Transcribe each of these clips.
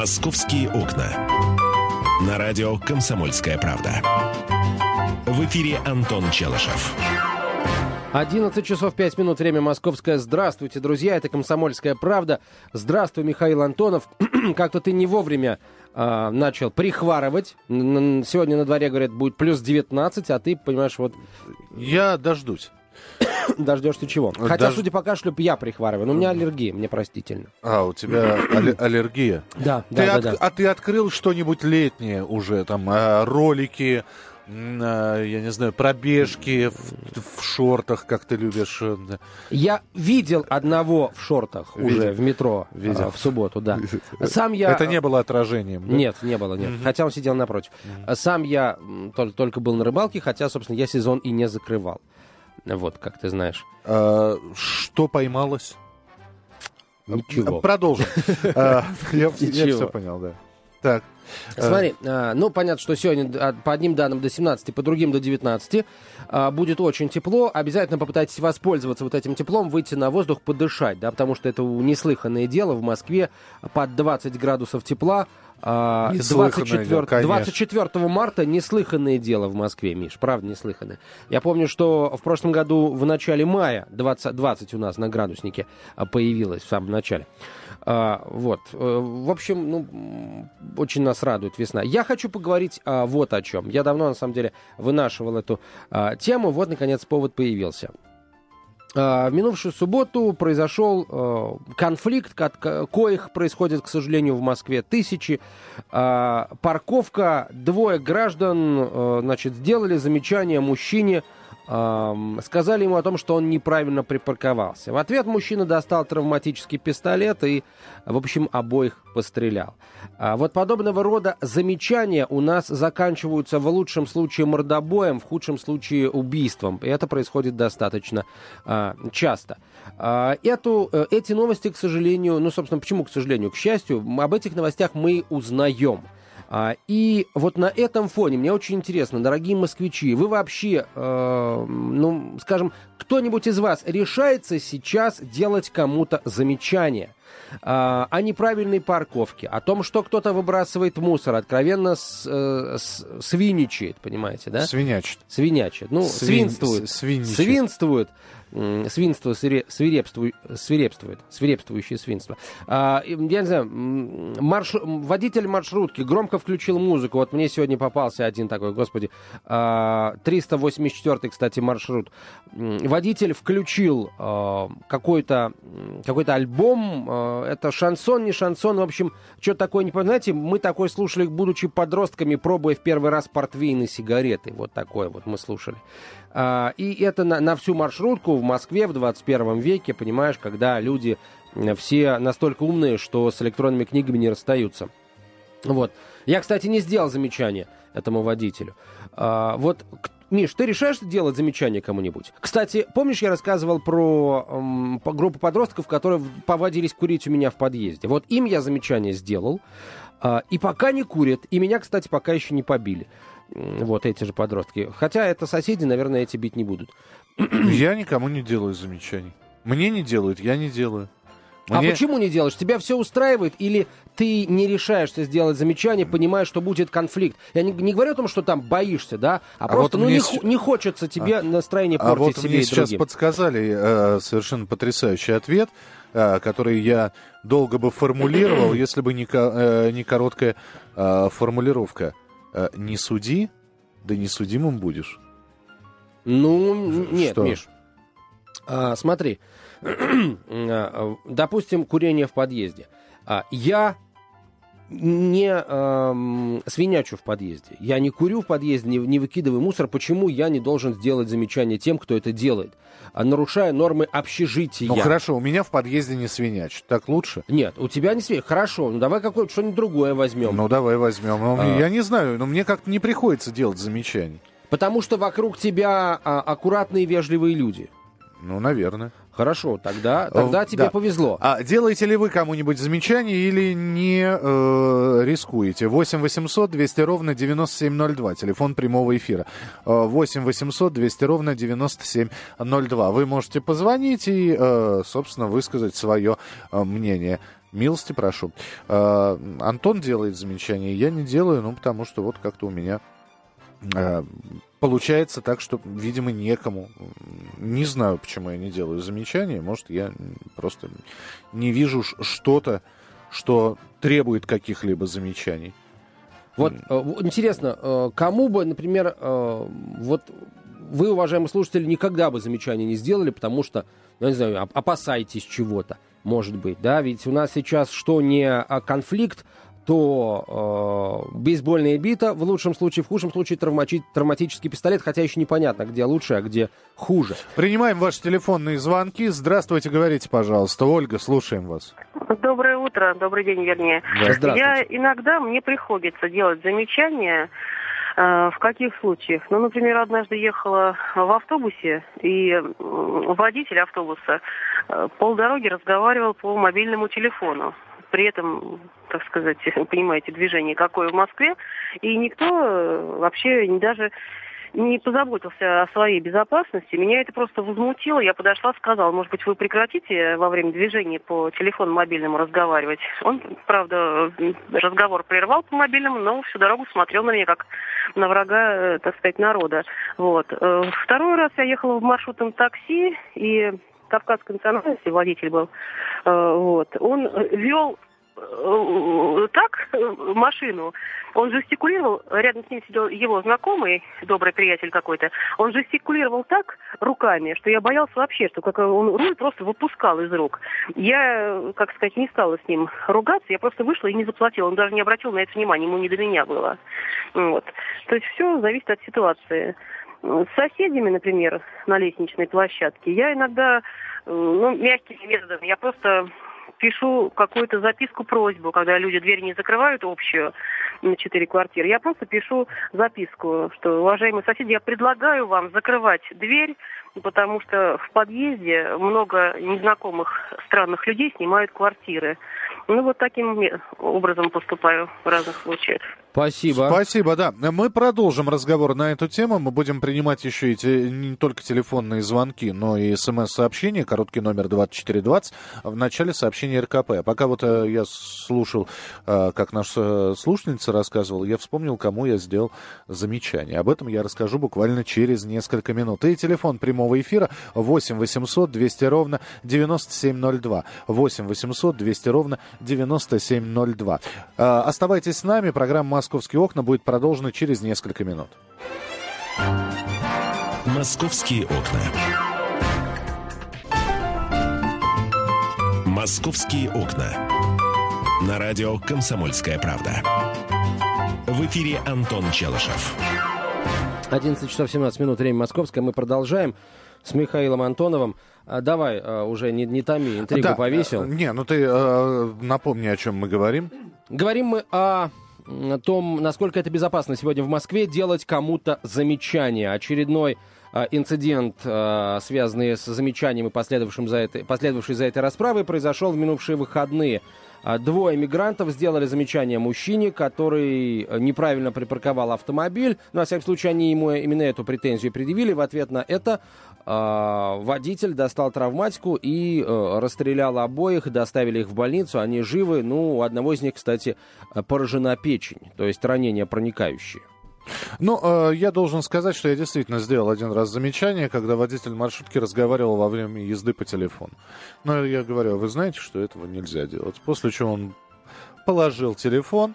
«Московские окна». На радио «Комсомольская правда». В эфире Антон Челышев. 11 часов 5 минут, время московское. Здравствуйте, друзья, это «Комсомольская правда». Здравствуй, Михаил Антонов. Как-то ты не вовремя э, начал прихварывать. Сегодня на дворе, говорят, будет плюс 19, а ты, понимаешь, вот... Я дождусь. Дождешься чего? Хотя, Дож... судя по кашлю, я прихварываю. Но у меня аллергия, мне простительно. А, у тебя аллергия? Да, ты да, от... да. А ты открыл что-нибудь летнее уже? Там а, ролики, а, я не знаю, пробежки в, в шортах, как ты любишь. Э, я видел одного в шортах видел. уже в метро видел. А, в субботу, да. Сам я... Это не было отражением? Да? Нет, не было, нет. Угу. Хотя он сидел напротив. Угу. Сам я только был на рыбалке, хотя, собственно, я сезон и не закрывал. Вот, как ты знаешь. А, что поймалось? Ничего. Продолжим. А, я все понял, да. Так. Смотри, а, ну, понятно, что сегодня по одним данным до 17, по другим до 19 а, будет очень тепло. Обязательно попытайтесь воспользоваться вот этим теплом, выйти на воздух, подышать, да, потому что это неслыханное дело в Москве под 20 градусов тепла 24, а, 24 марта неслыханное дело в Москве, Миш, правда неслыханное. Я помню, что в прошлом году в начале мая 20, 20 у нас на градуснике а, появилось в самом начале. А, вот. Э, в общем, ну, очень нас радует весна. Я хочу поговорить а, вот о чем. Я давно, на самом деле, вынашивал эту а, тему. Вот, наконец, повод появился. А, в минувшую субботу произошел э, конфликт, коих происходит, к сожалению, в Москве тысячи. А, парковка, двое граждан, э, значит, сделали замечание мужчине, сказали ему о том, что он неправильно припарковался. В ответ мужчина достал травматический пистолет и, в общем, обоих пострелял. А вот подобного рода замечания у нас заканчиваются в лучшем случае мордобоем, в худшем случае убийством. И это происходит достаточно а, часто. А, эту, э, эти новости, к сожалению, ну, собственно, почему, к сожалению, к счастью, об этих новостях мы узнаем. А, и вот на этом фоне мне очень интересно, дорогие москвичи, вы вообще, э, ну, скажем, кто-нибудь из вас решается сейчас делать кому-то замечание? а, о неправильной парковке, о том, что кто-то выбрасывает мусор, откровенно с, э, с, свиничает, понимаете, да? Свинячит. Свинячит. Ну, Свин, свинствует. Свиничает. Свинствует свинство свирепствует, свирепствует, свирепствующее свинство. А, я не знаю, марш... водитель маршрутки громко включил музыку. Вот мне сегодня попался один такой, господи, 384 а, кстати, маршрут. Водитель включил а, какой-то какой альбом, это шансон, не шансон, в общем, что такое, не знаете, мы такой слушали, будучи подростками, пробуя в первый раз портвейн и сигареты. Вот такое вот мы слушали. И это на, на всю маршрутку в Москве в 21 веке, понимаешь, когда люди все настолько умные, что с электронными книгами не расстаются. Вот. Я, кстати, не сделал замечание этому водителю. А, вот, Миш, ты решаешь делать замечание кому-нибудь? Кстати, помнишь, я рассказывал про эм, группу подростков, которые повадились курить у меня в подъезде? Вот им я замечание сделал, э, и пока не курят, и меня, кстати, пока еще не побили вот эти же подростки. Хотя это соседи, наверное, эти бить не будут. Я никому не делаю замечаний. Мне не делают, я не делаю. А Мне... А почему не делаешь? Тебя все устраивает или ты не решаешься сделать замечание, понимая, что будет конфликт? Я не, не говорю о том, что там боишься, да, а, а просто вот ну, не, с... не хочется тебе а... настроение портить а вот себе мне и сейчас подсказали э, совершенно потрясающий ответ, э, который я долго бы формулировал, если бы не, э, не короткая э, формулировка. Э, не суди, да не судимым будешь. Ну, нет, Что? Миш. А, смотри, а, допустим, курение в подъезде. А, я не э, свинячу в подъезде. Я не курю в подъезде, не, не выкидываю мусор. Почему я не должен сделать замечание тем, кто это делает? А нарушая нормы общежития. Ну хорошо, у меня в подъезде не свинячат. Так лучше? Нет, у тебя не свинячат. Хорошо, ну давай какое-то что-нибудь другое возьмем. Ну давай возьмем. Ну, а... Я не знаю, но мне как-то не приходится делать замечаний. Потому что вокруг тебя а, аккуратные, вежливые люди. Ну, наверное. Хорошо, тогда, тогда тебе да. повезло. А делаете ли вы кому-нибудь замечание или не э, рискуете? 8 800 200 ровно 9702, телефон прямого эфира. 8 800 200 ровно 9702. Вы можете позвонить и, э, собственно, высказать свое э, мнение. Милости прошу. Э, Антон делает замечание, я не делаю, ну, потому что вот как-то у меня э, получается так, что, видимо, некому. Не знаю, почему я не делаю замечания. Может, я просто не вижу что-то, что требует каких-либо замечаний. Вот э, интересно, э, кому бы, например, э, вот вы, уважаемые слушатели, никогда бы замечания не сделали, потому что, ну, не знаю, опасаетесь чего-то, может быть, да, ведь у нас сейчас что не а, конфликт, то э, бейсбольная бита, в лучшем случае, в худшем случае травмати- травматический пистолет, хотя еще непонятно, где лучше, а где хуже. Принимаем ваши телефонные звонки. Здравствуйте, говорите, пожалуйста. Ольга, слушаем вас. Доброе утро, добрый день, вернее. Да, Я иногда, мне приходится делать замечания, э, в каких случаях? Ну, например, однажды ехала в автобусе, и водитель автобуса э, полдороги разговаривал по мобильному телефону при этом, так сказать, понимаете, движение какое в Москве, и никто э, вообще даже не позаботился о своей безопасности. Меня это просто возмутило. Я подошла, сказала, может быть, вы прекратите во время движения по телефону мобильному разговаривать. Он, правда, разговор прервал по мобильному, но всю дорогу смотрел на меня как на врага, э, так сказать, народа. Вот. Э, второй раз я ехала в маршрутном такси, и кавказской национальности водитель был, э, вот, он вел э, так машину, он жестикулировал, рядом с ним сидел его знакомый, добрый приятель какой-то, он жестикулировал так руками, что я боялся вообще, что как он руль просто выпускал из рук. Я, как сказать, не стала с ним ругаться, я просто вышла и не заплатила. Он даже не обратил на это внимания, ему не до меня было. Вот. То есть все зависит от ситуации. С соседями, например, на лестничной площадке, я иногда, э, ну, мягкими методами, я просто пишу какую-то записку, просьбу, когда люди дверь не закрывают общую на четыре квартиры. Я просто пишу записку, что, уважаемые соседи, я предлагаю вам закрывать дверь, потому что в подъезде много незнакомых странных людей снимают квартиры. Ну, вот таким образом поступаю в разных случаях. Спасибо. Спасибо, да. Мы продолжим разговор на эту тему. Мы будем принимать еще эти не только телефонные звонки, но и смс-сообщения. Короткий номер 2420. В начале сообщения РКП. А пока вот э, я слушал, э, как наша слушательница рассказывала, я вспомнил, кому я сделал замечание. Об этом я расскажу буквально через несколько минут. И телефон прямого эфира 8 800 200 ровно 9702. 8 800 200 ровно 9702. Э, оставайтесь с нами. Программа «Московские окна» будет продолжена через несколько минут. «Московские окна». «Московские окна». На радио «Комсомольская правда». В эфире Антон Челышев. 11 часов 17 минут, время московское. Мы продолжаем с Михаилом Антоновым. А, давай, а, уже не, не томи, интригу да, повесил. Не, ну ты э, напомни, о чем мы говорим. Говорим мы о том, насколько это безопасно сегодня в Москве делать кому-то замечание. Очередной э, инцидент, э, связанный с замечанием и последовавшим за это, последовавший за этой расправой, произошел в минувшие выходные. Двое мигрантов сделали замечание мужчине, который э, неправильно припарковал автомобиль. Ну, во всяком случае, они ему именно эту претензию предъявили. В ответ на это э, водитель достал травматику и э, расстрелял обоих, доставили их в больницу. Они живы. Ну, у одного из них, кстати, поражена печень, то есть ранение проникающее. Ну, э, я должен сказать, что я действительно сделал один раз замечание, когда водитель маршрутки разговаривал во время езды по телефону. Но я говорю, вы знаете, что этого нельзя делать. После чего он положил телефон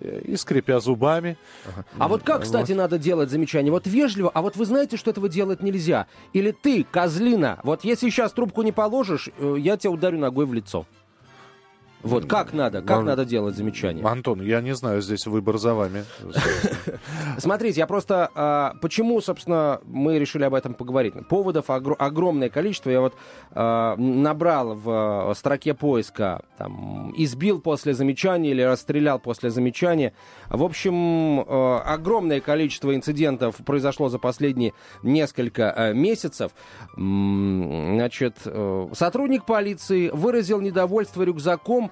и скрипя зубами. Ага. А вот как, кстати, вот. надо делать замечание? Вот вежливо, а вот вы знаете, что этого делать нельзя? Или ты, козлина, вот если сейчас трубку не положишь, э, я тебя ударю ногой в лицо. Вот как надо, как Ан... надо делать замечание? Антон, я не знаю, здесь выбор за вами. Смотрите, я просто... А, почему, собственно, мы решили об этом поговорить? Поводов огр- огромное количество. Я вот а, набрал в а, строке поиска там, избил после замечания или расстрелял после замечания. В общем, а, огромное количество инцидентов произошло за последние несколько а, месяцев. Значит, сотрудник полиции выразил недовольство рюкзаком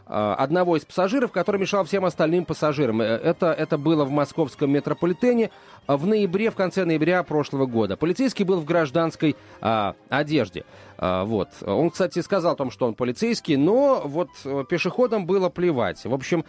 одного из пассажиров, который мешал всем остальным пассажирам. Э, это, это было в московском метрополитене в ноябре, в конце ноября прошлого года. Полицейский был в гражданской а, одежде. А, вот. Он, кстати, сказал о том, что он полицейский, но вот э, пешеходам было плевать. В общем,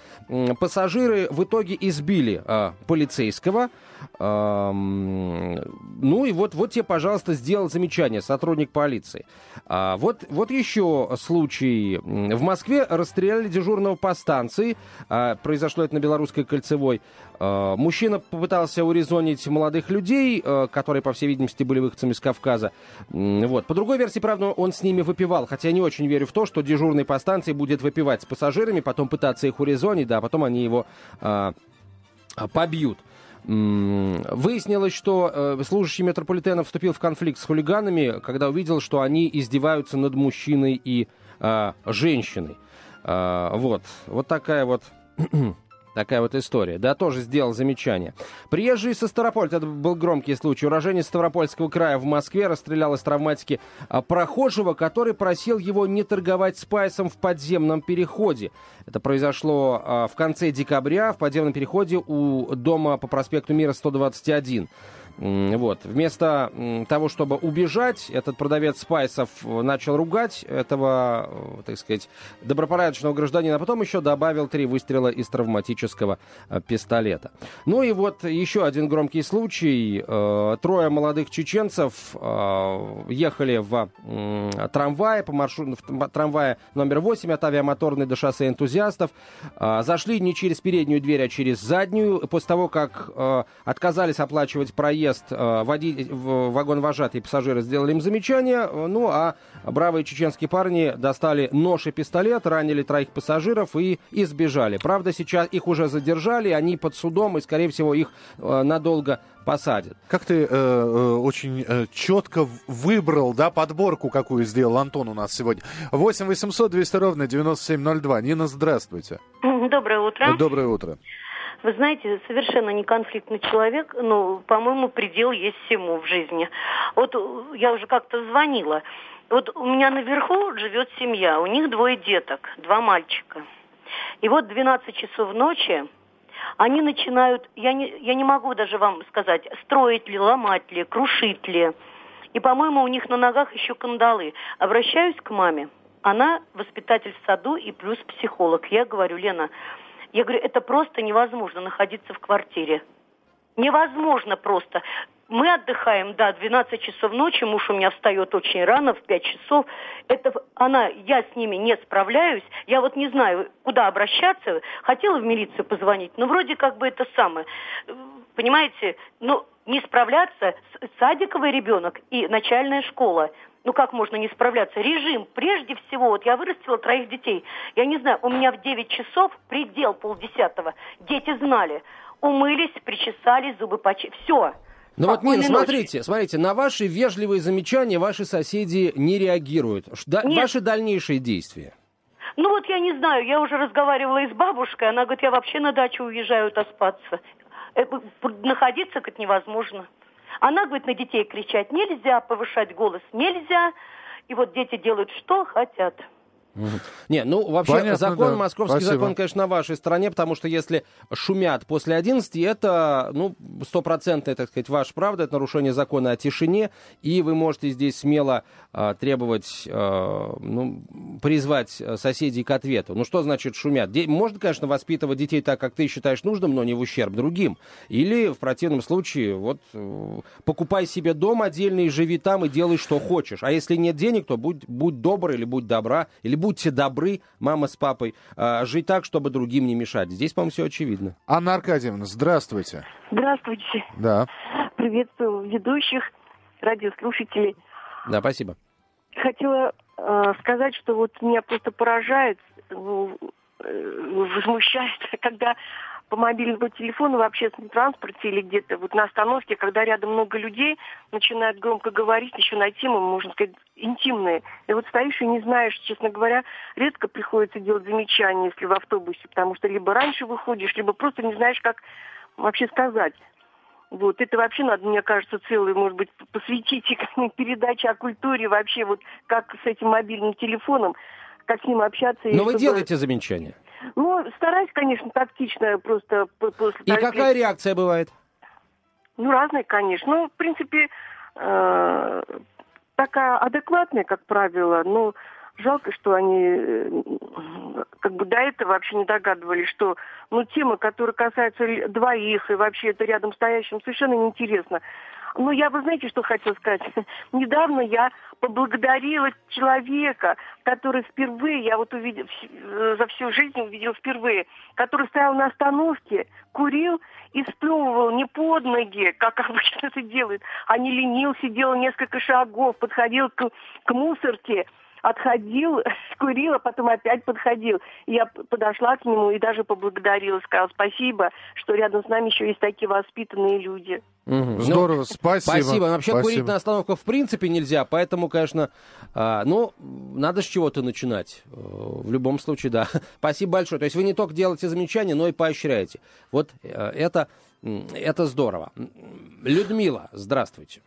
пассажиры в итоге избили а, полицейского. А, ну и вот, вот тебе, пожалуйста, сделал замечание сотрудник полиции. А, вот, вот еще случай. В Москве расстреляли дежурного по станции. А, произошло это на Белорусской кольцевой. А, мужчина попытался урезонить молодых людей, а, которые, по всей видимости, были выходцами из Кавказа. Вот. По другой версии, правда, он с ними выпивал. Хотя я не очень верю в то, что дежурный по станции будет выпивать с пассажирами, потом пытаться их урезонить, да, а потом они его побьют. Выяснилось, что э, служащий метрополитена вступил в конфликт с хулиганами, когда увидел, что они издеваются над мужчиной и э, женщиной. Э, вот, вот такая вот Такая вот история. Да, тоже сделал замечание. Приезжий со Ставрополя, это был громкий случай. Уроженец Ставропольского края в Москве расстрелял из травматики а, прохожего, который просил его не торговать спайсом в подземном переходе. Это произошло а, в конце декабря в подземном переходе у дома по проспекту Мира 121. Вот. Вместо того, чтобы убежать, этот продавец спайсов начал ругать этого, э, так сказать, добропорядочного гражданина, а потом еще добавил три выстрела из травматического э, пистолета. Ну и вот еще один громкий случай. Э, трое молодых чеченцев ехали в трамвае, по маршруту, в трамвае номер 8 от авиамоторной до шоссе энтузиастов. Зашли не через переднюю дверь, а через заднюю. После того, как отказались оплачивать проезд проезд э, води... вагон-вожатый пассажиры сделали им замечание, ну а бравые чеченские парни достали нож и пистолет, ранили троих пассажиров и избежали. Правда, сейчас их уже задержали, они под судом, и, скорее всего, их э, надолго посадят. Как ты э, э очень э, четко выбрал, да, подборку, какую сделал Антон у нас сегодня. 8 800 200 ровно 9702. Нина, здравствуйте. Доброе утро. Доброе утро. Вы знаете, совершенно не конфликтный человек, но, по-моему, предел есть всему в жизни. Вот я уже как-то звонила. Вот у меня наверху живет семья, у них двое деток, два мальчика. И вот 12 часов ночи они начинают, я не, я не могу даже вам сказать, строить ли, ломать ли, крушить ли. И, по-моему, у них на ногах еще кандалы. Обращаюсь к маме. Она воспитатель в саду и плюс психолог. Я говорю, Лена, я говорю, это просто невозможно находиться в квартире. Невозможно просто. Мы отдыхаем, да, 12 часов ночи, муж у меня встает очень рано, в 5 часов. Это она, я с ними не справляюсь. Я вот не знаю, куда обращаться. Хотела в милицию позвонить, но вроде как бы это самое. Понимаете, ну, не справляться, садиковый ребенок и начальная школа – ну как можно не справляться? Режим, прежде всего, вот я вырастила троих детей. Я не знаю, у меня в 9 часов предел полдесятого. Дети знали. Умылись, причесались, зубы почистили. Все. Ну вот, Нина, смотрите, смотрите, на ваши вежливые замечания ваши соседи не реагируют. Да, ваши дальнейшие действия? Ну вот я не знаю, я уже разговаривала и с бабушкой, она говорит, я вообще на дачу уезжаю отоспаться. Э, находиться, как невозможно. Она говорит, на детей кричать нельзя, повышать голос нельзя. И вот дети делают, что хотят. Не, ну вообще Понятно, закон, да. московский Спасибо. закон, конечно, на вашей стороне, потому что если шумят после 11, это, ну, стопроцентная, так сказать, ваша правда, это нарушение закона о тишине, и вы можете здесь смело а, требовать, а, ну, призвать соседей к ответу. Ну, что значит шумят? Де- можно, конечно, воспитывать детей так, как ты считаешь нужным, но не в ущерб другим. Или, в противном случае, вот, э, покупай себе дом отдельный, живи там и делай, что хочешь. А если нет денег, то будь, будь добр или будь добра, или будьте добры, мама с папой, э, жить так, чтобы другим не мешать. Здесь, по-моему, все очевидно. Анна Аркадьевна, здравствуйте. Здравствуйте. Да. Приветствую ведущих, радиослушателей. Да, спасибо. Хотела э, сказать, что вот меня просто поражает, ну, э, возмущает, когда по мобильному телефону в общественном транспорте или где-то вот на остановке, когда рядом много людей, начинают громко говорить еще на темы, можно сказать, интимные. И вот стоишь и не знаешь, честно говоря, редко приходится делать замечания, если в автобусе, потому что либо раньше выходишь, либо просто не знаешь, как вообще сказать. Вот, это вообще надо, мне кажется, целую, может быть, посвятить передаче о культуре вообще, вот как с этим мобильным телефоном, как с ним общаться. Но вы делаете замечания? Ну, стараюсь, конечно, тактично просто после... И какая реакция бывает? Ну, разные, конечно. Ну, в принципе, э, такая адекватная, как правило, но жалко, что они э, как бы до этого вообще не догадывались, что ну, тема, которая касается двоих и вообще это рядом стоящим, совершенно неинтересно. Ну, я, вы знаете, что хочу сказать? Недавно я поблагодарила человека, который впервые, я вот увидел, э, за всю жизнь увидел впервые, который стоял на остановке, курил и сплевывал не под ноги, как обычно это делают, а не ленился, делал несколько шагов, подходил к, к мусорке, отходил, курил, а потом опять подходил. я подошла к нему и даже поблагодарила, сказала спасибо, что рядом с нами еще есть такие воспитанные люди. Угу. Здорово, ну, спасибо. Спасибо. Вообще спасибо. курить на остановках в принципе нельзя, поэтому, конечно, а, ну, надо с чего-то начинать. Э, в любом случае, да. Спасибо большое. То есть вы не только делаете замечания, но и поощряете. Вот э, это, это здорово. Людмила, здравствуйте.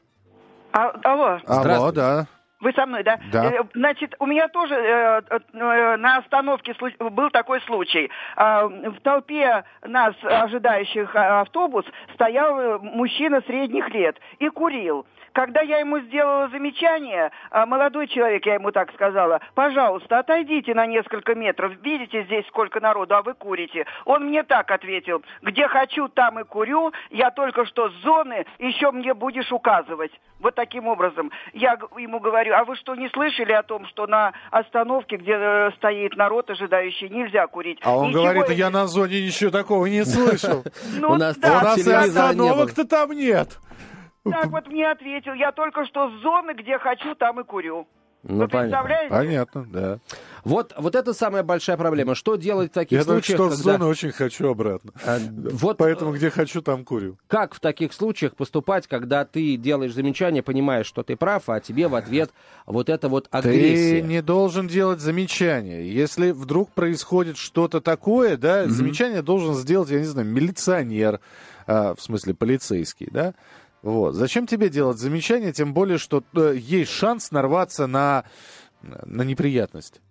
А, алло. Алло, да. Вы со мной, да? Да. Э, значит, у меня тоже э, э, на остановке был такой случай. Э, в толпе нас, ожидающих автобус, стоял мужчина средних лет и курил. Когда я ему сделала замечание, а, молодой человек, я ему так сказала, пожалуйста, отойдите на несколько метров, видите здесь сколько народу, а вы курите. Он мне так ответил, где хочу, там и курю, я только что с зоны, еще мне будешь указывать. Вот таким образом. Я ему говорю, а вы что, не слышали о том, что на остановке, где э, стоит народ ожидающий, нельзя курить? А он Ничего говорит, я на зоне ничего такого не слышал. Ну У нас и остановок-то там нет. Так вот мне ответил, я только что с зоны, где хочу, там и курю. Ну, представляете? Понятно, да. Вот, вот это самая большая проблема. Что делать в таких Я случаях? Я только что когда... с зоны очень хочу обратно. А, вот, Поэтому где хочу, там курю. Как в таких случаях поступать, когда ты делаешь замечание, понимаешь, что ты прав, а тебе в ответ вот это вот агрессия? Ты не должен делать замечание. Если вдруг происходит что-то такое, да, mm-hmm. замечание должен сделать, я не знаю, милиционер, а, в смысле полицейский, да, вот. Зачем тебе делать замечания, тем более, что э, есть шанс нарваться на, на неприятность?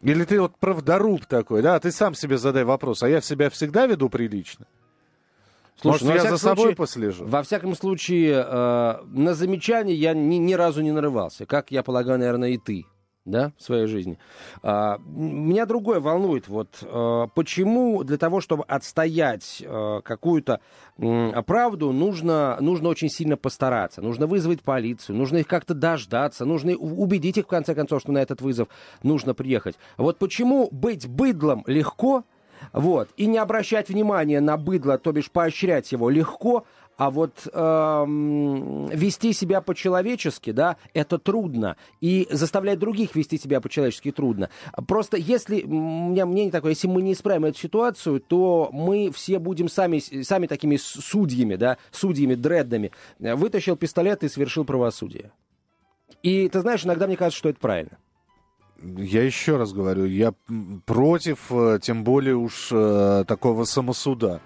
Или ты вот правдоруб такой, да? Ты сам себе задай вопрос, а я себя всегда веду прилично? Слушай, Может, ну, я за собой случае, послежу? Во всяком случае, э, на замечание я ни, ни разу не нарывался. Как, я полагаю, наверное, и ты да, в своей жизни. А, меня другое волнует, вот а, почему для того, чтобы отстоять а, какую-то правду, нужно, нужно очень сильно постараться, нужно вызвать полицию, нужно их как-то дождаться, нужно убедить их, в конце концов, что на этот вызов нужно приехать. Вот почему быть быдлом легко, вот, и не обращать внимания на быдло, то бишь поощрять его легко, а вот эм, вести себя по-человечески, да, это трудно. И заставлять других вести себя по-человечески трудно. Просто если, у меня мнение такое, если мы не исправим эту ситуацию, то мы все будем сами, сами такими судьями, да, судьями, дреддами. Вытащил пистолет и совершил правосудие. И ты знаешь, иногда мне кажется, что это правильно. Я еще раз говорю, я против, э, тем более уж э, такого самосуда.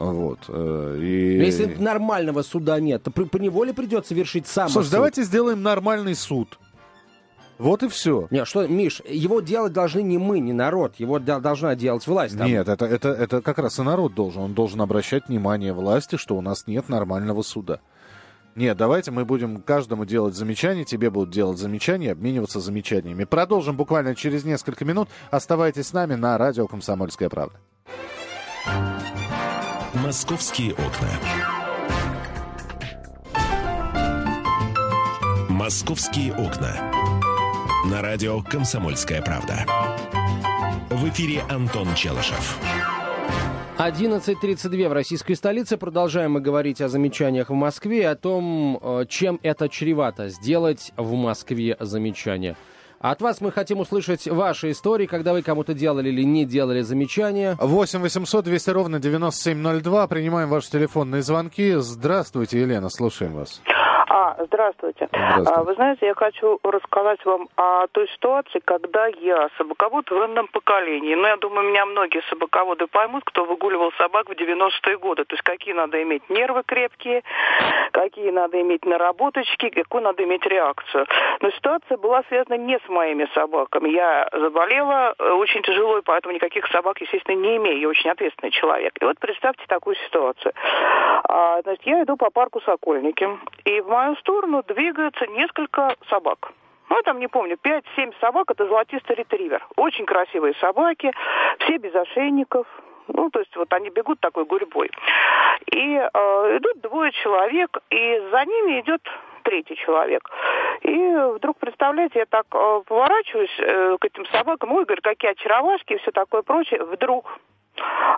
Вот. Э, и... если нормального суда нет, то по неволе придется вершить сам. Слушай, давайте сделаем нормальный суд. Вот и все. Нет, что, Миш, его делать должны не мы, не народ. Его должна делать власть. Там. Нет, это, это, это как раз и народ должен. Он должен обращать внимание власти, что у нас нет нормального суда. Нет, давайте мы будем каждому делать замечания, тебе будут делать замечания, обмениваться замечаниями. Продолжим буквально через несколько минут. Оставайтесь с нами на радио «Комсомольская правда». «Московские окна». «Московские окна». На радио «Комсомольская правда». В эфире Антон Челышев. 11.32 в российской столице. Продолжаем мы говорить о замечаниях в Москве и о том, э, чем это чревато сделать в Москве замечание. От вас мы хотим услышать ваши истории, когда вы кому-то делали или не делали замечания. 8 800 200 ровно 9702. Принимаем ваши телефонные звонки. Здравствуйте, Елена, слушаем вас. А, здравствуйте. здравствуйте. А, вы знаете, я хочу рассказать вам о той ситуации, когда я собаковод в военном поколении. Ну, я думаю, меня многие собаководы поймут, кто выгуливал собак в 90-е годы. То есть, какие надо иметь нервы крепкие, какие надо иметь наработочки, какую надо иметь реакцию. Но ситуация была связана не с моими собаками. Я заболела э, очень тяжело, и поэтому никаких собак, естественно, не имею. Я очень ответственный человек. И вот представьте такую ситуацию. А, значит, я иду по парку Сокольники, и в мою сторону двигается несколько собак. Ну, я там не помню, 5-7 собак, это золотистый ретривер. Очень красивые собаки, все без ошейников, ну, то есть вот они бегут такой гурьбой. И э, идут двое человек, и за ними идет третий человек. И вдруг, представляете, я так э, поворачиваюсь э, к этим собакам, ой, говорю, какие очаровашки и все такое прочее. Вдруг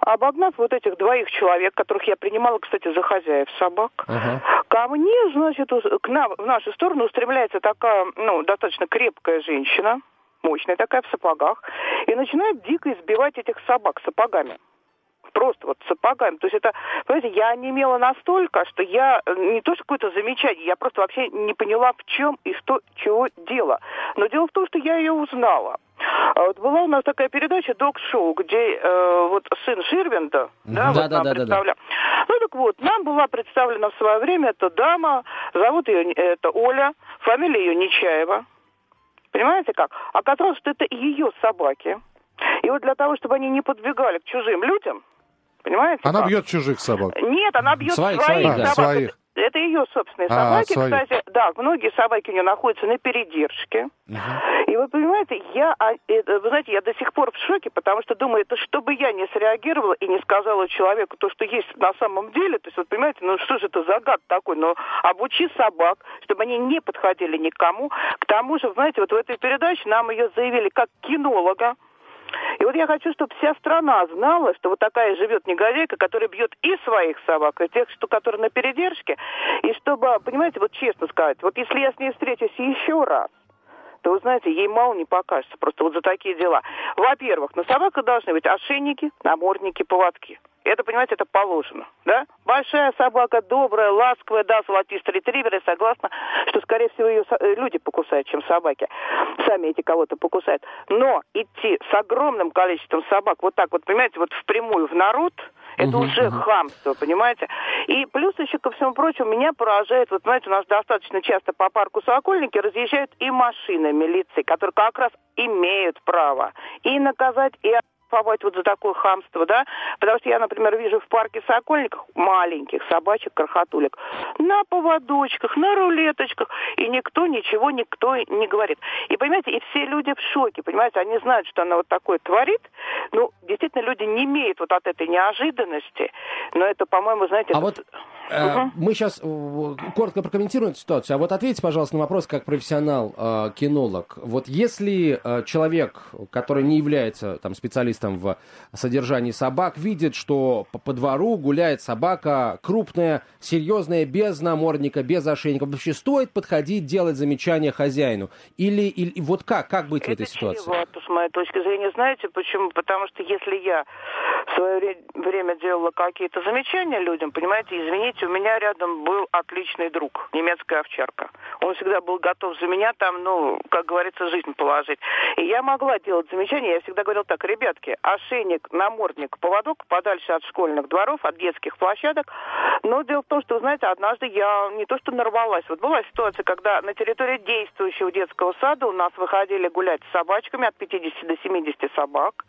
Обогнав вот этих двоих человек, которых я принимала, кстати, за хозяев собак, uh-huh. ко мне, значит, к нам, в нашу сторону устремляется такая, ну, достаточно крепкая женщина, мощная такая в сапогах, и начинает дико избивать этих собак сапогами просто вот сапогами. То есть это, понимаете, я не имела настолько, что я э, не то что какое-то замечание, я просто вообще не поняла, в чем и что, чего дело. Но дело в том, что я ее узнала. А вот была у нас такая передача «Док-шоу», где э, вот сын Ширвинда, да, да, вот да, нам да, представлял. Да, да. Ну так вот, нам была представлена в свое время эта дама, зовут ее это Оля, фамилия ее Нечаева. Понимаете как? Оказалось, что это ее собаки. И вот для того, чтобы они не подвигали к чужим людям, Понимаете? Она как? бьет чужих собак. Нет, она бьет своих, своих, своих собак. своих. Это ее собственные а, собаки. Свои. Кстати, да, многие собаки у нее находятся на передержке. Угу. И вы понимаете, я, а, вы знаете, я до сих пор в шоке, потому что думаю, это чтобы я не среагировала и не сказала человеку то, что есть на самом деле. То есть, вот понимаете, ну что же это за гад такой? Ну, обучи собак, чтобы они не подходили никому. К тому же, знаете, вот в этой передаче нам ее заявили как кинолога. И вот я хочу, чтобы вся страна знала, что вот такая живет негодяйка, которая бьет и своих собак, и тех, что, которые на передержке. И чтобы, понимаете, вот честно сказать, вот если я с ней встречусь еще раз, то, вы знаете, ей мало не покажется просто вот за такие дела. Во-первых, на собаках должны быть ошейники, намордники, поводки. Это, понимаете, это положено, да? Большая собака, добрая, ласковая, да, золотистый ретривер, я согласна, что, скорее всего, ее э, люди покусают, чем собаки. Сами эти кого-то покусают. Но идти с огромным количеством собак, вот так вот, понимаете, вот впрямую в народ, это угу, уже угу. хамство, понимаете? И плюс еще ко всему прочему, меня поражает, вот знаете, у нас достаточно часто по парку Сокольники разъезжают и машины милиции, которые как раз имеют право и наказать, и штрафовать вот за такое хамство, да, потому что я, например, вижу в парке Сокольниках маленьких собачек, крохотулек, на поводочках, на рулеточках, и никто ничего, никто не говорит. И, понимаете, и все люди в шоке, понимаете, они знают, что она вот такое творит, ну, действительно, люди не имеют вот от этой неожиданности, но это, по-моему, знаете... А это... вот Угу. Мы сейчас э, коротко прокомментируем эту ситуацию. А вот ответьте, пожалуйста, на вопрос как профессионал-кинолог. Э, вот если человек, который не является там, специалистом в содержании собак, видит, что по, двору гуляет собака крупная, серьезная, без намордника, без ошейника, вообще стоит подходить, делать замечания хозяину? Или, или вот как? Как быть Это в этой ситуации? Это с моей точки зрения. Знаете почему? Потому что если я в свое время делала какие-то замечания людям, понимаете, извините, у меня рядом был отличный друг, немецкая овчарка. Он всегда был готов за меня там, ну, как говорится, жизнь положить. И я могла делать замечания, я всегда говорила так, ребятки, ошейник, намордник, поводок подальше от школьных дворов, от детских площадок. Но дело в том, что, знаете, однажды я не то что нарвалась. Вот была ситуация, когда на территории действующего детского сада у нас выходили гулять с собачками от 50 до 70 собак.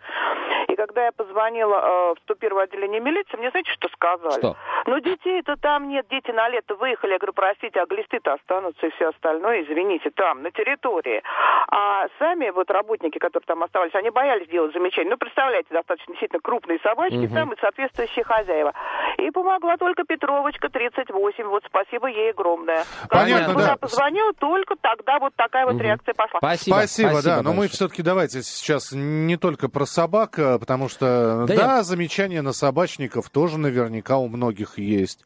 И когда я позвонила э, в 101 отделение милиции, мне знаете, что сказали? Что? Ну, детей-то там нет, дети на лето выехали. Я говорю, простите, а глисты-то останутся и все остальное, извините, там, на территории. А сами вот работники, которые там оставались, они боялись делать замечания. Ну, представляете, достаточно действительно крупные собачки, угу. там и соответствующие хозяева. И помогла только Петровочка 38. Вот спасибо ей огромное. Понятно, Когда да. позвонила, только тогда вот такая вот угу. реакция пошла. Спасибо, спасибо, спасибо да. Большое. Но мы все-таки давайте сейчас не только про собак, а, потому что, да, да я... замечания на собачников тоже наверняка у многих есть.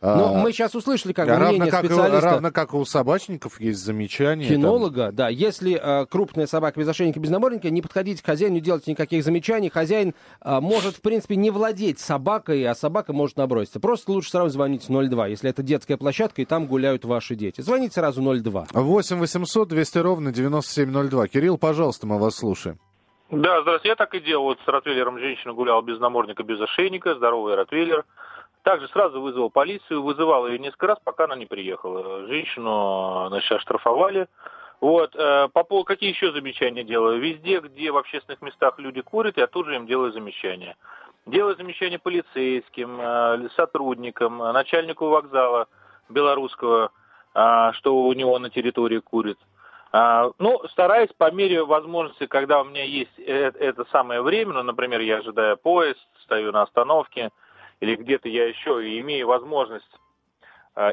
Ну, мы сейчас услышали как бы равно мнение как специалиста. И, равно как и у собачников есть замечания. Кинолога, там... да. Если э, крупная собака без ошейника, без намордника, не подходите к хозяину, не делайте никаких замечаний. Хозяин э, может, в принципе, не владеть собакой, а собака может наброситься. Просто лучше сразу звонить 02, если это детская площадка, и там гуляют ваши дети. Звоните сразу 02. 8 800 200 ровно 9702. Кирилл, пожалуйста, мы вас слушаем. Да, здравствуйте. Я так и делал. Вот с Ротвейлером женщина гуляла без намордника, без ошейника. Здоровый Ротвейлер. Также сразу вызвал полицию, вызывал ее несколько раз, пока она не приехала. Женщину, значит, оштрафовали. Вот, э, по поводу, какие еще замечания делаю? Везде, где в общественных местах люди курят, я тут же им делаю замечания. Делаю замечания полицейским, э, сотрудникам, начальнику вокзала белорусского, а, что у него на территории курит. Ну, стараюсь по мере возможности, когда у меня есть это самое время, ну, например, я ожидаю поезд, стою на остановке, или где-то я еще и имею возможность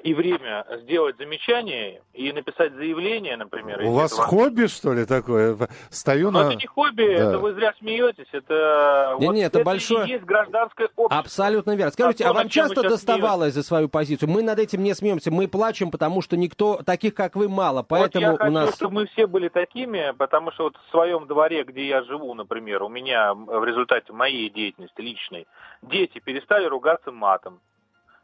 и время сделать замечание и написать заявление, например. У вас этого... хобби, что ли, такое? Стою Но на... это не хобби, да. это вы зря смеетесь, это... Не, вот нет, это, это большое... есть гражданское общество. Абсолютно верно. Скажите, а, а вам часто доставалось за свою позицию? Мы над этим не смеемся, мы плачем, потому что никто, таких как вы, мало, поэтому вот я у нас... хочу, чтобы мы все были такими, потому что вот в своем дворе, где я живу, например, у меня в результате моей деятельности личной, дети перестали ругаться матом.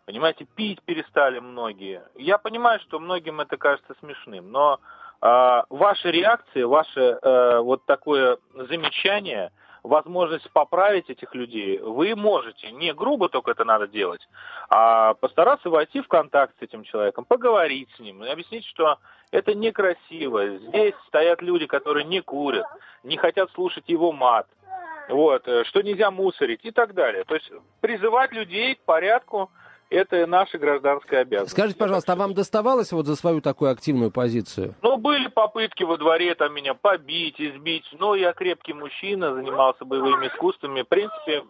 Понимаете, пить перестали многие. Я понимаю, что многим это кажется смешным, но э, ваша реакция, ваше э, вот такое замечание, возможность поправить этих людей, вы можете. Не грубо только это надо делать, а постараться войти в контакт с этим человеком, поговорить с ним, объяснить, что это некрасиво. Здесь стоят люди, которые не курят, не хотят слушать его мат. Вот, э, что нельзя мусорить и так далее. То есть призывать людей к порядку, это наша гражданская обязанность. Скажите, пожалуйста, а вам доставалось вот за свою такую активную позицию? Ну, были попытки во дворе там меня побить, избить, но я крепкий мужчина, занимался боевыми искусствами. В принципе,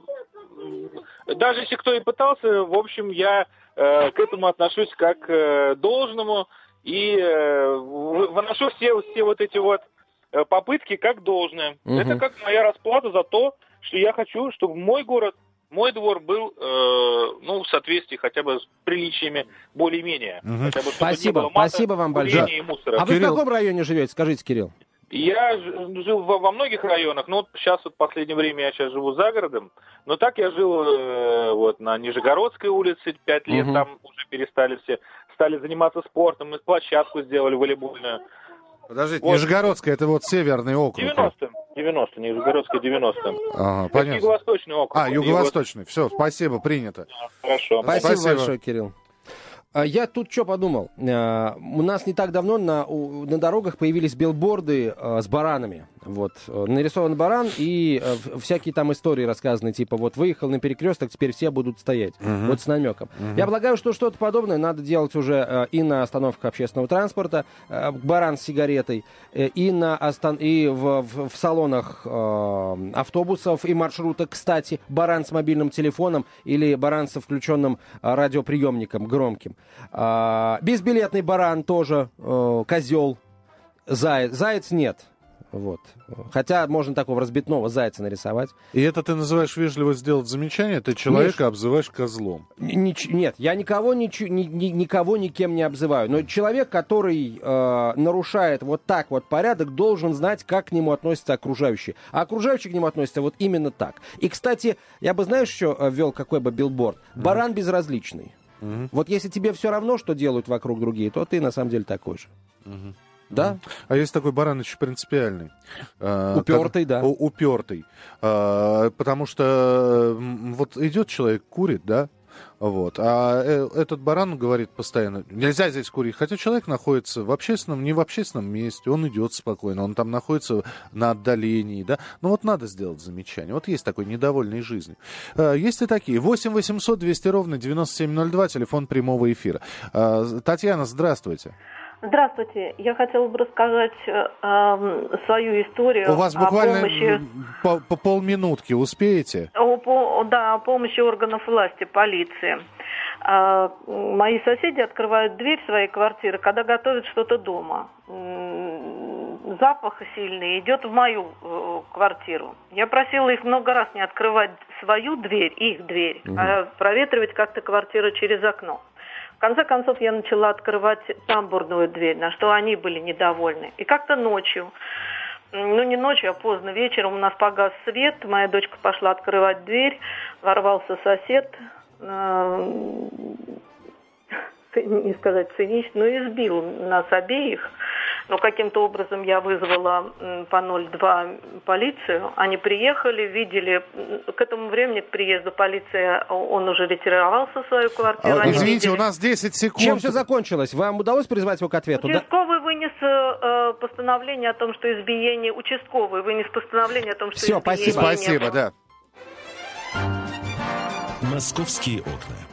даже если кто и пытался, в общем, я э, к этому отношусь как к э, должному и э, выношу все, все вот эти вот э, попытки как должное. Угу. Это как моя расплата за то, что я хочу, чтобы мой город мой двор был, э, ну, в соответствии хотя бы с приличиями более-менее. Угу. спасибо, мата, спасибо вам большое. А вы Кирилл... в каком районе живете, скажите, Кирилл? Я жил во, во многих районах, но вот сейчас вот в последнее время я сейчас живу за городом, но так я жил э, вот на Нижегородской улице пять лет, угу. там уже перестали все, стали заниматься спортом, мы площадку сделали волейбольную. Подождите, вот. Нижегородская, это вот северный округ. 90 90 Нижегородская 90 Ага, понятно. Юго-восточный округ. А, юго-восточный. Все, спасибо, принято. Да, хорошо. Спасибо, спасибо большое, Кирилл. А я тут что подумал? А, у нас не так давно на, на дорогах появились билборды а, с баранами. Вот. Нарисован баран и всякие там истории рассказаны, типа вот выехал на перекресток, теперь все будут стоять. Угу. Вот с намеком. Угу. Я полагаю, что что-то подобное надо делать уже и на остановках общественного транспорта, баран с сигаретой, э, и, на остан... и в, в, в салонах э, автобусов и маршруток, кстати, баран с мобильным телефоном или баран со включенным радиоприемником громким. А, безбилетный баран тоже, э, козел, заяц. Заяц нет. Вот. Хотя можно такого разбитного зайца нарисовать. И это ты называешь вежливо сделать замечание, ты человека Миш... обзываешь козлом. Ни, нет, я никого, ни, ни, никого никем не обзываю. Но человек, который э, нарушает вот так вот порядок, должен знать, как к нему относятся окружающие. А окружающие к нему относятся вот именно так. И, кстати, я бы, знаешь, что э, ввел какой бы билборд? Баран безразличный. Угу. Вот если тебе все равно, что делают вокруг другие, то ты на самом деле такой же. Угу. Да? А есть такой бараныч принципиальный. Упертый, да. Упертый. А, потому что вот идет человек, курит, да, вот. А э, этот баран говорит постоянно, нельзя здесь курить. Хотя человек находится в общественном, не в общественном месте, он идет спокойно, он там находится на отдалении, да. Но вот надо сделать замечание. Вот есть такой недовольный жизнью. Э, есть и такие. 8 800 200 ровно 9702, телефон прямого эфира. Э, Татьяна, здравствуйте. Здравствуйте. Я хотела бы рассказать э, свою историю. У вас буквально о помощи... по, по полминутки успеете? О, по, да, о помощи органов власти, полиции. Э, мои соседи открывают дверь своей квартиры, когда готовят что-то дома. Запах сильный идет в мою э, квартиру. Я просила их много раз не открывать свою дверь, их дверь, угу. а проветривать как-то квартиру через окно конце концов я начала открывать тамбурную дверь, на что они были недовольны. И как-то ночью, ну не ночью, а поздно вечером у нас погас свет, моя дочка пошла открывать дверь, ворвался сосед, э, не сказать цинично, но избил нас обеих. Но каким-то образом я вызвала по 02 полицию. Они приехали, видели. К этому времени, к приезду полиции, он уже ретировался в свою квартиру. А, извините, видели... у нас 10 секунд. Чем все закончилось? Вам удалось призвать его к ответу? Участковый да? вынес э, постановление о том, что избиение... Участковый вынес постановление о том, что Все, избиение... спасибо. Спасибо, да. Московские окна.